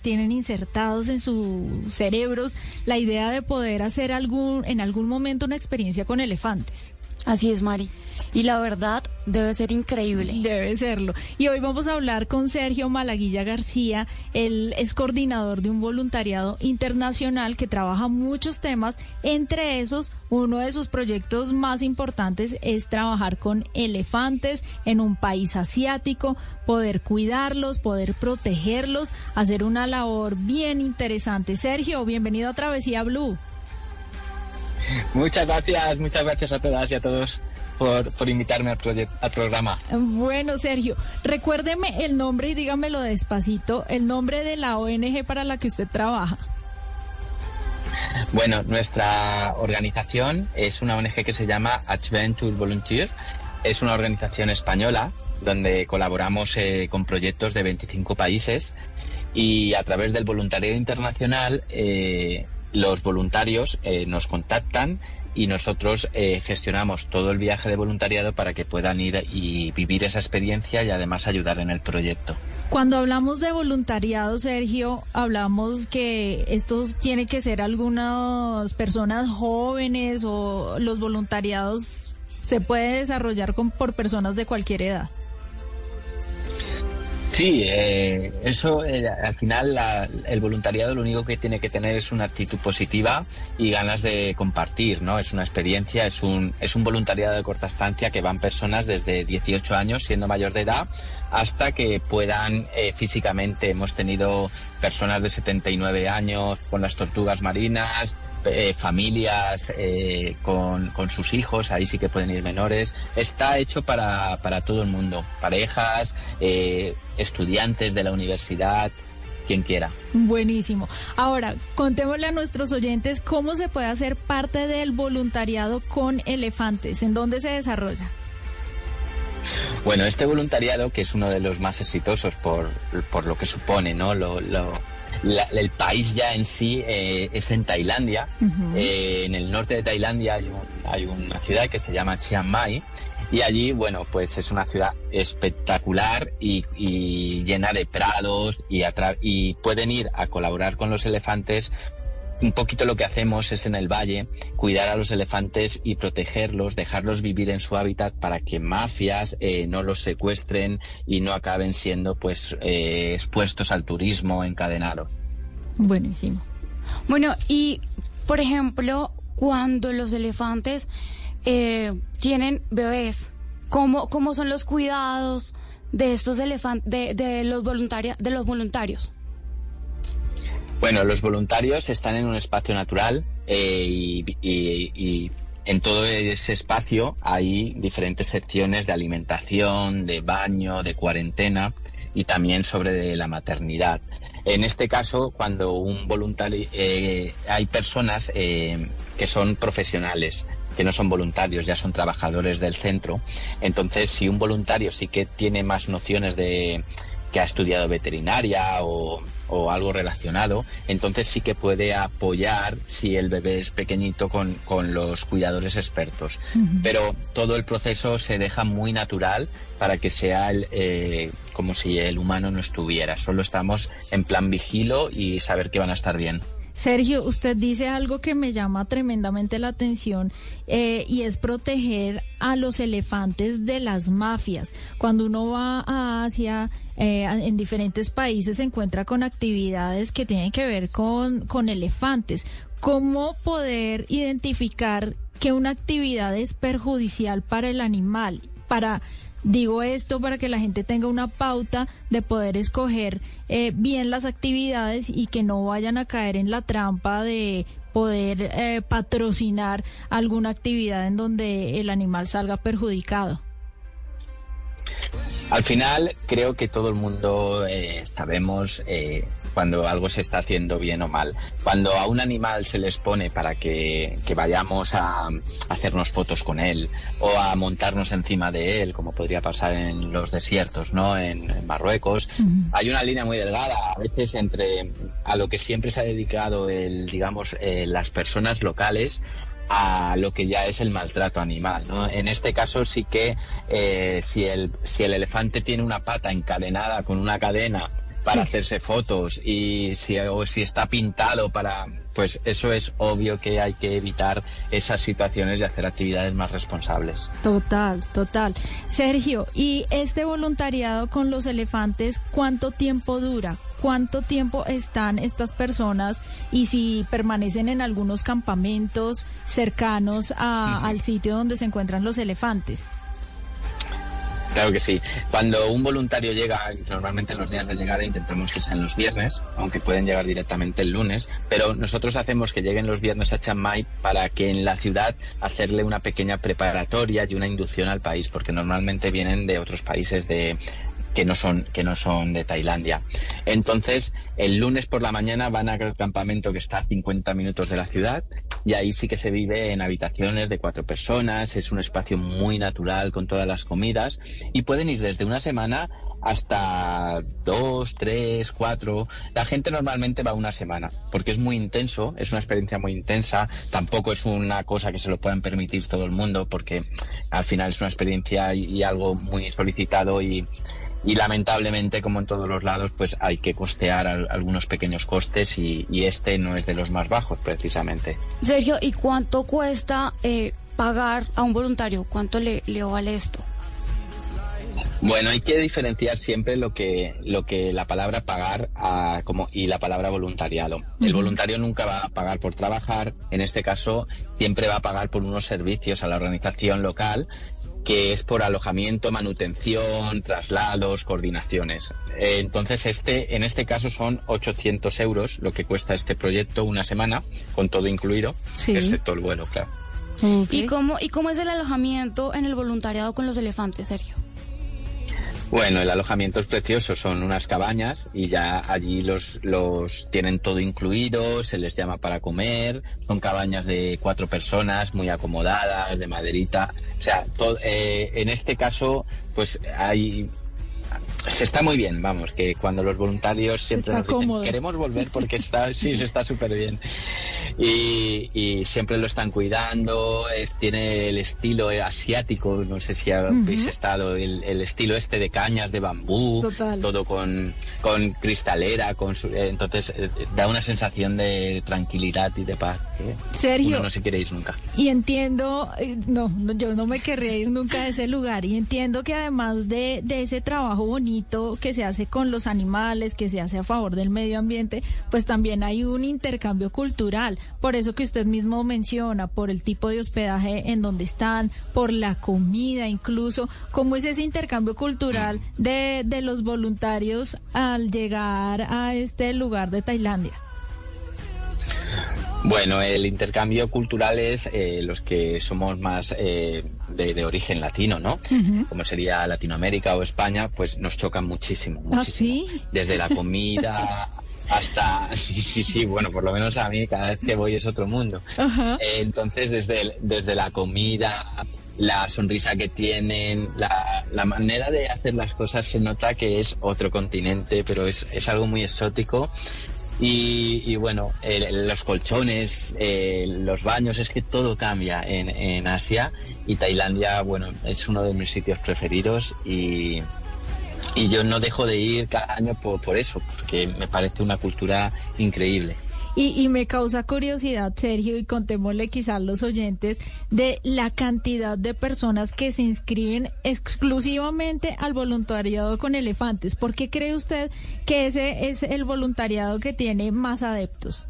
tienen insertados en su cerebros la idea de poder hacer algún en algún momento una experiencia con elefantes. Así es, Mari. Y la verdad debe ser increíble. Debe serlo. Y hoy vamos a hablar con Sergio Malaguilla García. Él es coordinador de un voluntariado internacional que trabaja muchos temas. Entre esos, uno de sus proyectos más importantes es trabajar con elefantes en un país asiático, poder cuidarlos, poder protegerlos, hacer una labor bien interesante. Sergio, bienvenido a Travesía Blue. Muchas gracias, muchas gracias a todas y a todos por, por invitarme al, al, programa. Bueno, Sergio, recuérdeme el nombre y dígamelo despacito, el nombre de la ONG para la que usted trabaja. Bueno, nuestra organización es una ONG que se llama Adventure Volunteer. Es una organización española donde colaboramos eh, con proyectos de 25 países y a través del voluntariado internacional eh, los voluntarios eh, nos contactan y nosotros eh, gestionamos todo el viaje de voluntariado para que puedan ir y vivir esa experiencia y además ayudar en el proyecto. Cuando hablamos de voluntariado, Sergio, hablamos que esto tiene que ser algunas personas jóvenes o los voluntariados se puede desarrollar con, por personas de cualquier edad. Sí, eh, eso eh, al final el voluntariado lo único que tiene que tener es una actitud positiva y ganas de compartir, ¿no? Es una experiencia, es un, es un voluntariado de corta estancia que van personas desde 18 años siendo mayor de edad hasta que puedan eh, físicamente. Hemos tenido personas de 79 años con las tortugas marinas, eh, familias eh, con, con, sus hijos, ahí sí que pueden ir menores. Está hecho para, para todo el mundo, parejas, eh, estudiantes de la universidad, quien quiera. Buenísimo. Ahora, contémosle a nuestros oyentes cómo se puede hacer parte del voluntariado con elefantes, en dónde se desarrolla. Bueno, este voluntariado, que es uno de los más exitosos por, por lo que supone, ¿no? Lo, lo, el país ya en sí eh, es en Tailandia. Eh, en el norte de Tailandia hay, una ciudad que se llama Chiang Mai. Y allí, bueno, pues es una ciudad espectacular y, llena de prados y, y pueden ir a colaborar con los elefantes un poquito lo que hacemos es en el valle cuidar a los elefantes y protegerlos, dejarlos vivir en su hábitat para que mafias eh, no los secuestren y no acaben siendo pues eh, expuestos al turismo encadenado. Buenísimo. Bueno, y por ejemplo, cuando los elefantes eh, tienen bebés, ¿cómo, ¿cómo son los cuidados de estos elefantes, de, de, los voluntarios, de los voluntarios? Bueno, los voluntarios están en un espacio natural eh, y, en todo ese espacio hay diferentes secciones de alimentación, de baño, de cuarentena y también sobre la maternidad. En este caso, cuando un voluntario, eh, hay personas eh, que son profesionales, que no son voluntarios, ya son trabajadores del centro. Entonces, si un voluntario sí que tiene más nociones de que ha estudiado veterinaria o o algo relacionado, entonces sí que puede apoyar si el bebé es pequeñito con, los cuidadores expertos. Pero todo el proceso se deja muy natural para que sea eh, como si el humano no estuviera. Solo estamos en plan vigilo y saber que van a estar bien. Sergio, usted dice algo que me llama tremendamente la atención eh, y es proteger a los elefantes de las mafias. Cuando uno va a Asia, eh, en diferentes países se encuentra con actividades que tienen que ver con, con elefantes. ¿Cómo poder identificar que una actividad es perjudicial para el animal? Para Digo esto para que la gente tenga una pauta de poder escoger eh, bien las actividades y que no vayan a caer en la trampa de poder eh, patrocinar alguna actividad en donde el animal salga perjudicado. Al final, creo que todo el mundo eh, sabemos eh, cuando algo se está haciendo bien o mal. Cuando a un animal se les pone para que, que vayamos a, a hacernos fotos con él o a montarnos encima de él, como podría pasar en los desiertos, ¿no? En, en Marruecos, hay una línea muy delgada, a veces entre a lo que siempre se ha dedicado el, digamos, eh, las personas locales a lo que ya es el maltrato animal. En este caso sí que eh, si, el, si el elefante tiene una pata encadenada con una cadena para hacerse fotos y si, o si está pintado para pues eso es obvio que hay que evitar esas situaciones y hacer actividades más responsables. Total, total. Sergio, ¿y este voluntariado con los elefantes cuánto tiempo dura? ¿Cuánto tiempo están estas personas y si permanecen en algunos campamentos cercanos a, al sitio donde se encuentran los elefantes? Claro que sí. Cuando un voluntario llega, normalmente en los días de llegada intentamos que sean los viernes, aunque pueden llegar directamente el lunes, pero nosotros hacemos que lleguen los viernes a Chiang Mai para que en la ciudad hacerle una pequeña preparatoria y una inducción al país, porque normalmente vienen de otros países de, que no son que no son de Tailandia. Entonces, el lunes por la mañana van al campamento que está a 50 minutos de la ciudad y ahí sí que se vive en habitaciones de cuatro personas, es un espacio muy natural con todas las comidas y pueden ir desde una semana hasta dos, tres, cuatro. La gente normalmente va una semana porque es muy intenso, es una experiencia muy intensa, tampoco es una cosa que se lo puedan permitir todo el mundo porque al final es una experiencia y, y algo muy solicitado y y lamentablemente, como en todos los lados, pues hay que costear al, algunos pequeños costes y, y, este no es de los más bajos, precisamente. Sergio, ¿y cuánto cuesta eh, pagar a un voluntario? ¿Cuánto le, le vale esto? Bueno, hay que diferenciar siempre lo que, lo que la palabra pagar a, como, y la palabra voluntariado. El voluntario nunca va a pagar por trabajar, en este caso siempre va a pagar por unos servicios a la organización local que es por alojamiento, manutención, traslados, coordinaciones. Eh, entonces, este, en este caso son 800 euros lo que cuesta este proyecto una semana, con todo incluido, Sí. excepto el vuelo, claro. ¿Y, cómo, ¿Y cómo es el alojamiento en el voluntariado con los elefantes, Sergio? Bueno, el alojamiento es precioso, son unas cabañas y ya allí los, los tienen todo incluido, se les llama para comer, son cabañas de cuatro personas, muy acomodadas, de maderita. O sea, to- eh, en este caso, pues hay... Se está muy bien, vamos, que cuando los voluntarios siempre está nos dicen, cómodo. queremos volver porque está, sí, se está súper bien. Y, y siempre lo están cuidando, es- tiene el estilo asiático, no sé si habéis estado, el, el estilo este de cañas de bambú, Total. todo con, con cristalera, con su- eh, entonces eh, da una sensación de tranquilidad y de paz. que Sergio. Uno no se quiere ir nunca. Y entiendo, eh, no, no, yo no me querría ir nunca de ese lugar. Y entiendo que además de, de ese trabajo bonito que se hace con los animales, que se hace a favor del medio ambiente, pues también hay un intercambio cultural. Por eso que usted mismo menciona, por el tipo de hospedaje en donde están, por la comida incluso. ¿Cómo es ese intercambio cultural de, los voluntarios al llegar a este lugar de Tailandia? Bueno, el intercambio cultural es eh, los que somos más eh, de, de origen latino, ¿no? Como sería Latinoamérica o España, pues nos chocan muchísimo, ¿Ah, muchísimo. sí? Desde la comida hasta... Sí, sí, sí, bueno, por lo menos a mí cada vez que voy es otro mundo. Eh, entonces, desde, el- desde la comida, la sonrisa que tienen, la, la manera de hacer las cosas se nota que es otro continente, pero es, es algo muy exótico. Y, y bueno, los colchones, eh, los baños, es que todo cambia en, en Asia y Tailandia, bueno, es uno de mis sitios preferidos y, y yo no dejo de ir cada año por, por eso, porque me parece una cultura increíble. Y, y me causa curiosidad, Sergio, y contémosle quizás los oyentes de la cantidad de personas que se inscriben exclusivamente al voluntariado con elefantes. ¿Por qué cree usted que ese es el voluntariado que tiene más adeptos?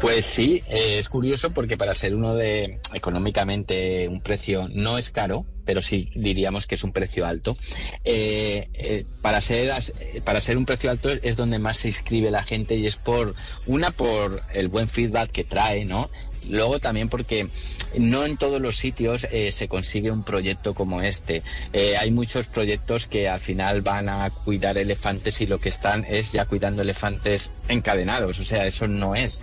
Pues sí, eh, es curioso porque para ser uno de económicamente un precio no es caro, pero sí diríamos que es un precio alto. Eh, eh, para ser para ser un precio alto es donde más se inscribe la gente y es por una por el buen feedback que trae, ¿no? luego también porque no en todos los sitios eh, se consigue un proyecto como este. Hay muchos proyectos que al final van a cuidar elefantes y lo que están es ya cuidando elefantes encadenados, o sea, eso no es.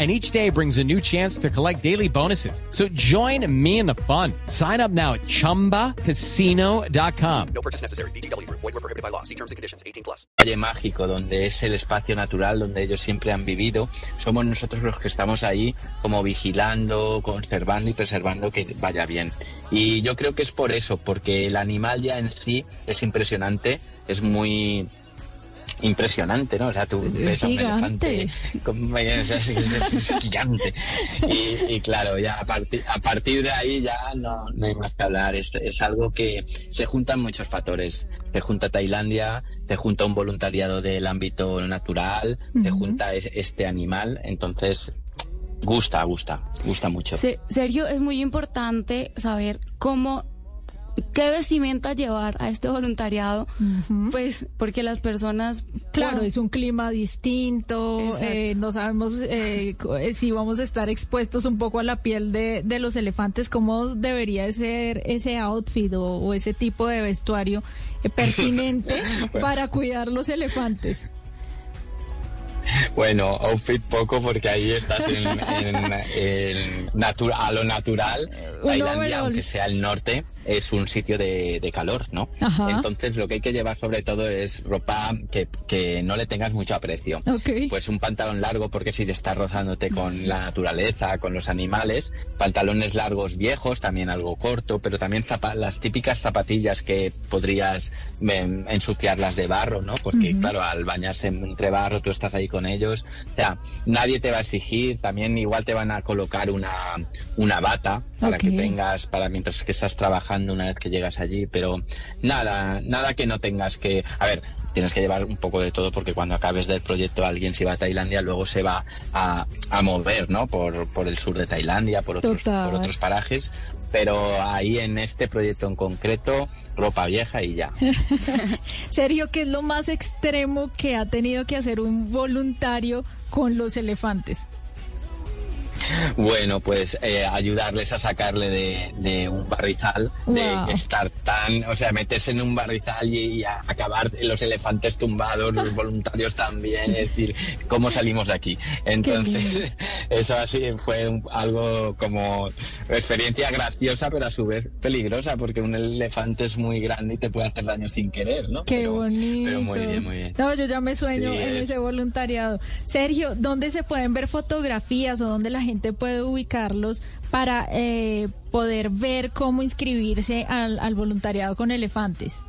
and each day brings a new chance to collect daily bonuses. So join me in the fun. Sign up now at ChumbaCasino.com. No purchase necessary. Group. Void were prohibited by law. See terms and conditions. 18 plus. Valle mágico, donde es el espacio natural donde ellos siempre han vivido, somos nosotros los que estamos ahí como vigilando, conservando y preservando que vaya bien. Y yo creo que es por eso, porque el animal ya en sí es impresionante, es muy impresionante, ¿no? O sea, tú ves a un elefante con- o sea, es, es- es gigante. Y, y claro, ya a, partir a partir de ahí ya no, no hay más que hablar. Es, es algo que se juntan muchos factores. Se junta Tailandia, se junta un voluntariado del ámbito natural, se junta es- este animal. Entonces, gusta, gusta, gusta mucho. Se- Sergio, es muy importante saber cómo, qué vestimenta llevar a este voluntariado, pues porque las personas... Claro, es un clima distinto, eh, no sabemos eh, co- si vamos a estar expuestos un poco a la piel de, de los elefantes, cómo debería de ser ese outfit o, o ese tipo de vestuario eh, pertinente para cuidar los elefantes. Bueno, outfit poco porque ahí estás en, en- en natu- a lo natural. Tailandia, overall. aunque sea el norte, es un sitio de, de calor, ¿no? Ajá. Entonces lo que hay que llevar sobre todo es ropa que, que no le tengas mucho aprecio. Ok. Pues un pantalón largo porque si te estás rozándote con la naturaleza, con los animales, pantalones largos viejos, también algo corto, pero también las típicas zapatillas que podrías em, ensuciarlas de barro, ¿no? Porque claro, al bañarse entre barro tú estás ahí con ellos, o sea, nadie te va a exigir, también igual te van a colocar una, una bata para que tengas, para mientras que estás trabajando una vez que llegas allí, pero nada, nada que no tengas que, a ver, tienes que llevar un poco de todo porque cuando acabes del proyecto alguien se va a Tailandia luego se va a, a mover, ¿no? Por, por el sur de Tailandia, por otros, Total. por otros parajes, pero ahí en este proyecto en concreto, ropa vieja y ya. Sergio, ¿qué es lo más extremo que ha tenido que hacer un voluntario con los elefantes? Bueno, pues eh, ayudarles a sacarle de, de un barrizal, de estar tan, o sea, meterse en un barrizal y, acabar los elefantes tumbados, los voluntarios también, es decir, ¿cómo salimos de aquí? Entonces, eso así fue un- algo como experiencia graciosa, pero a su vez peligrosa, porque un elefante es muy grande y te puede hacer daño sin querer, ¿no? Qué Pero- bonito. Pero muy bien, muy bien. No, yo ya me sueño Sí, en es- ese voluntariado. Sergio, ¿dónde se pueden ver fotografías o dónde la gente puede ubicarlos para eh, poder ver cómo inscribirse al, al voluntariado con elefantes?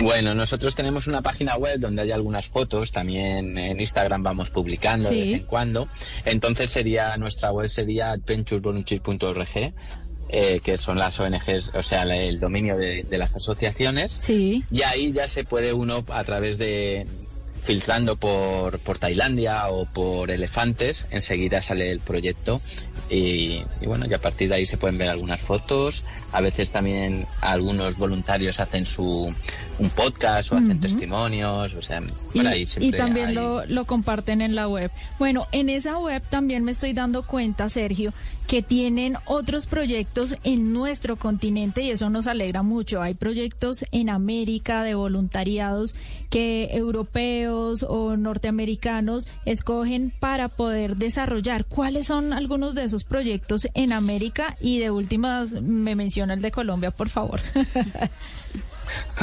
Bueno, nosotros tenemos una página web donde hay algunas fotos, también en Instagram vamos publicando de vez en cuando. Entonces sería nuestra web sería adventurevolunteer.org, eh, que son las ONGs, o sea, la- el dominio de, de las asociaciones. Sí. Y ahí ya se puede uno a través de filtrando por, por Tailandia o por elefantes, enseguida sale el proyecto y, y bueno, y a partir de ahí se pueden ver algunas fotos, a veces también algunos voluntarios hacen su un podcast o hacen testimonios, o sea, Y, por ahí y también hay- lo, lo comparten en la web. Bueno, en esa web también me estoy dando cuenta, Sergio, que tienen otros proyectos en nuestro continente y eso nos alegra mucho. Hay proyectos en América de voluntariados que europeos o norteamericanos escogen para poder desarrollar. ¿Cuáles son algunos de esos proyectos en América? Y de últimas me menciona el de Colombia, por favor.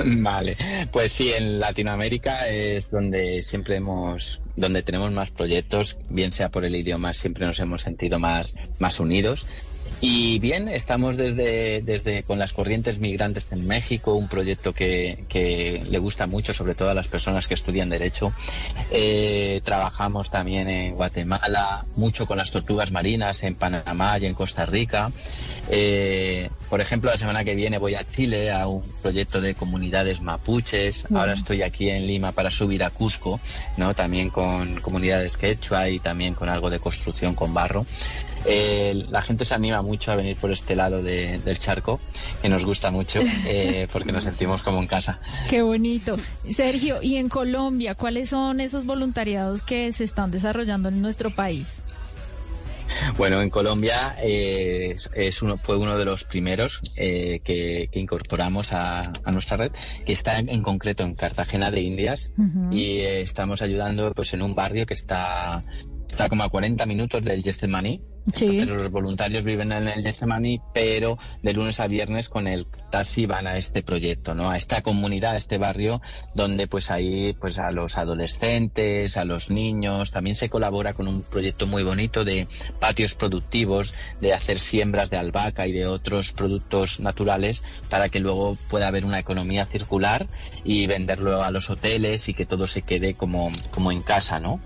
Vale, pues sí, en Latinoamérica es donde siempre hemos, donde tenemos más proyectos, bien sea por el idioma, siempre nos hemos sentido más, más unidos. Y bien, estamos desde, desde con las corrientes migrantes en México, un proyecto que, que le gusta mucho, sobre todo a las personas que estudian Derecho. Eh, trabajamos también en Guatemala, mucho con las tortugas marinas en Panamá y en Costa Rica. Eh, por ejemplo, la semana que viene voy a Chile a un proyecto de comunidades mapuches. Ahora estoy aquí en Lima para subir a Cusco, ¿no? También con comunidades quechua y también con algo de construcción con barro. Eh, la gente se anima mucho a venir por este lado de- del charco, que nos gusta mucho, eh, porque nos sentimos como en casa. Qué bonito. Sergio, y en Colombia, ¿cuáles son esos voluntariados que se están desarrollando en nuestro país? Bueno, en Colombia eh, es- uno, fue uno de los primeros eh, que, que incorporamos a, a nuestra red, que está en, en concreto en Cartagena de Indias y eh, estamos ayudando pues en un barrio que está, está como a 40 minutos del Getsemaní. Sí. Entonces los voluntarios viven en el Getsemaní, pero de lunes a viernes con el taxi van a este proyecto, ¿no? A esta comunidad, a este barrio, donde pues ahí pues a los adolescentes, a los niños, también se colabora con un proyecto muy bonito de patios productivos, de hacer siembras de albahaca y de otros productos naturales para que luego pueda haber una economía circular y venderlo a los hoteles y que todo se quede como, como en casa, ¿no?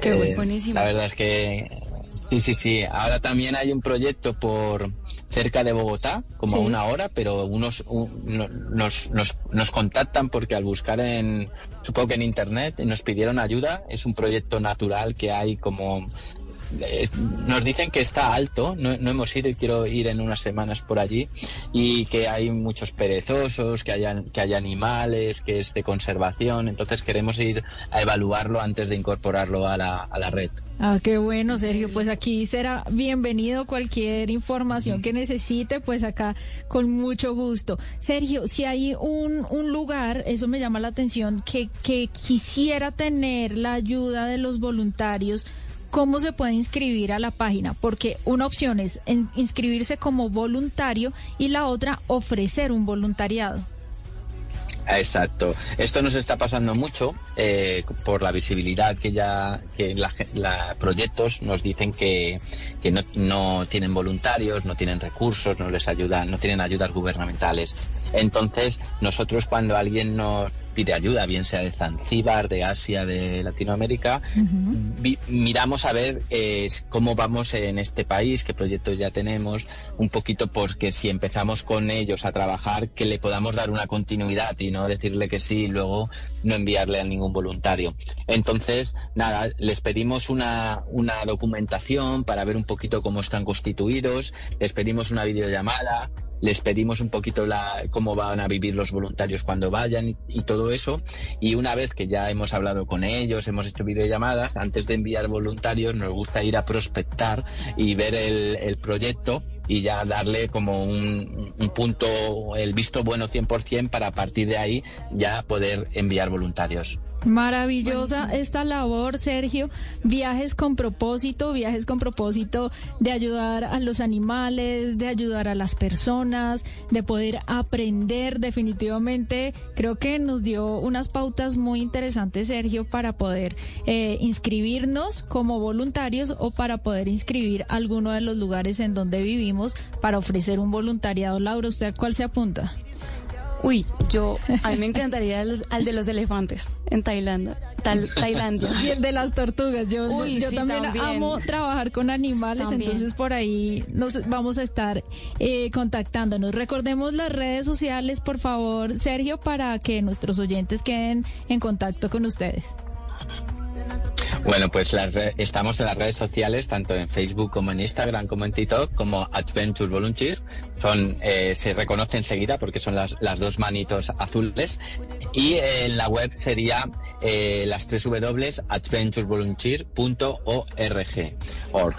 Qué. Eh, Buenísimo. La verdad es que sí, sí, sí. Ahora también hay un proyecto por cerca de Bogotá, como Sí. a una hora, pero unos un- no- nos, nos, nos contactan porque al buscar en, supongo que en internet, nos pidieron ayuda. Es un proyecto natural que hay como nos dicen que está alto, no, no hemos ido y quiero ir en unas semanas por allí y que hay muchos perezosos, que hay, que hay animales, que es de conservación, entonces queremos ir a evaluarlo antes de incorporarlo a la, a la red. Ah, qué bueno, Sergio. Pues aquí será bienvenido cualquier información que necesite, pues acá con mucho gusto. Sergio, si hay un, un lugar, eso me llama la atención, que, que quisiera tener la ayuda de los voluntarios, ¿cómo se puede inscribir a la página? Porque una opción es inscribirse como voluntario y la otra ofrecer un voluntariado. Exacto. Esto nos está pasando mucho eh, por la visibilidad que ya que la, la- proyectos nos dicen que, que no, no tienen voluntarios, no tienen recursos, no les ayudan, no tienen ayudas gubernamentales. Entonces, nosotros cuando alguien nos pide ayuda, bien sea de Zanzíbar, de Asia, de Latinoamérica, vi- miramos a ver eh, cómo vamos en este país, qué proyectos ya tenemos, un poquito porque si empezamos con ellos a trabajar, que le podamos dar una continuidad y no decirle que sí y luego no enviarle a ningún voluntario. Entonces, nada, les pedimos una, una documentación para ver un poquito cómo están constituidos, les pedimos una videollamada, les pedimos un poquito la, cómo van a vivir los voluntarios cuando vayan y, todo eso. Y una vez que ya hemos hablado con ellos, hemos hecho videollamadas, antes de enviar voluntarios nos gusta ir a prospectar y ver el, el proyecto y ya darle como un, un punto, el visto bueno 100% para a partir de ahí ya poder enviar voluntarios. Maravillosa esta labor, Sergio. Viajes con propósito, viajes con propósito de ayudar a los animales, de ayudar a las personas, de poder aprender. Definitivamente creo que nos dio unas pautas muy interesantes, Sergio, para poder eh, inscribirnos como voluntarios o para poder inscribir alguno de los lugares en donde vivimos para ofrecer un voluntariado. Laura, ¿usted a cuál se apunta? Uy, yo, a mí me encantaría al, al de los elefantes en Tailandia. Tal- Tailandia. Y el de las tortugas. Yo, Uy, yo sí, también, también. amo trabajar con animales, También. entonces por ahí nos vamos a estar eh, contactándonos. Recordemos las redes sociales, por favor, Sergio, para que nuestros oyentes queden en contacto con ustedes. Bueno, pues las estamos en las redes sociales, tanto en Facebook como en Instagram, como en TikTok, como Adventures Volunteer. Son, eh, se reconoce enseguida porque son las, dos manitos azules. Y eh, en la web sería eh, las tres W, adventuresvolunteer.org. org.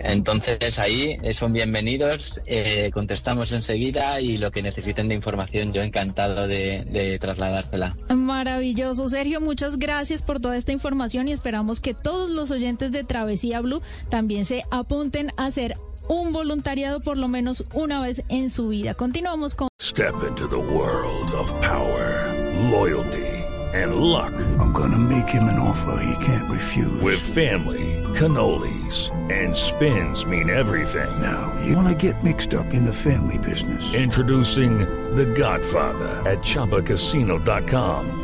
Entonces ahí eh, son bienvenidos, eh, contestamos enseguida y lo que necesiten de información yo encantado de, de trasladársela. Maravilloso, Sergio, muchas gracias por toda esta información y esperamos que todos los oyentes de Travesía Blue también se apunten a hacer un voluntariado por lo menos una vez en su vida. Continuamos con Step into the world of power, loyalty, and luck. I'm gonna make him an offer he can't refuse. With family, cannolis, and spins mean everything. Now, you wanna get mixed up in the family business. Introducing The Godfather at ChumbaCasino.com.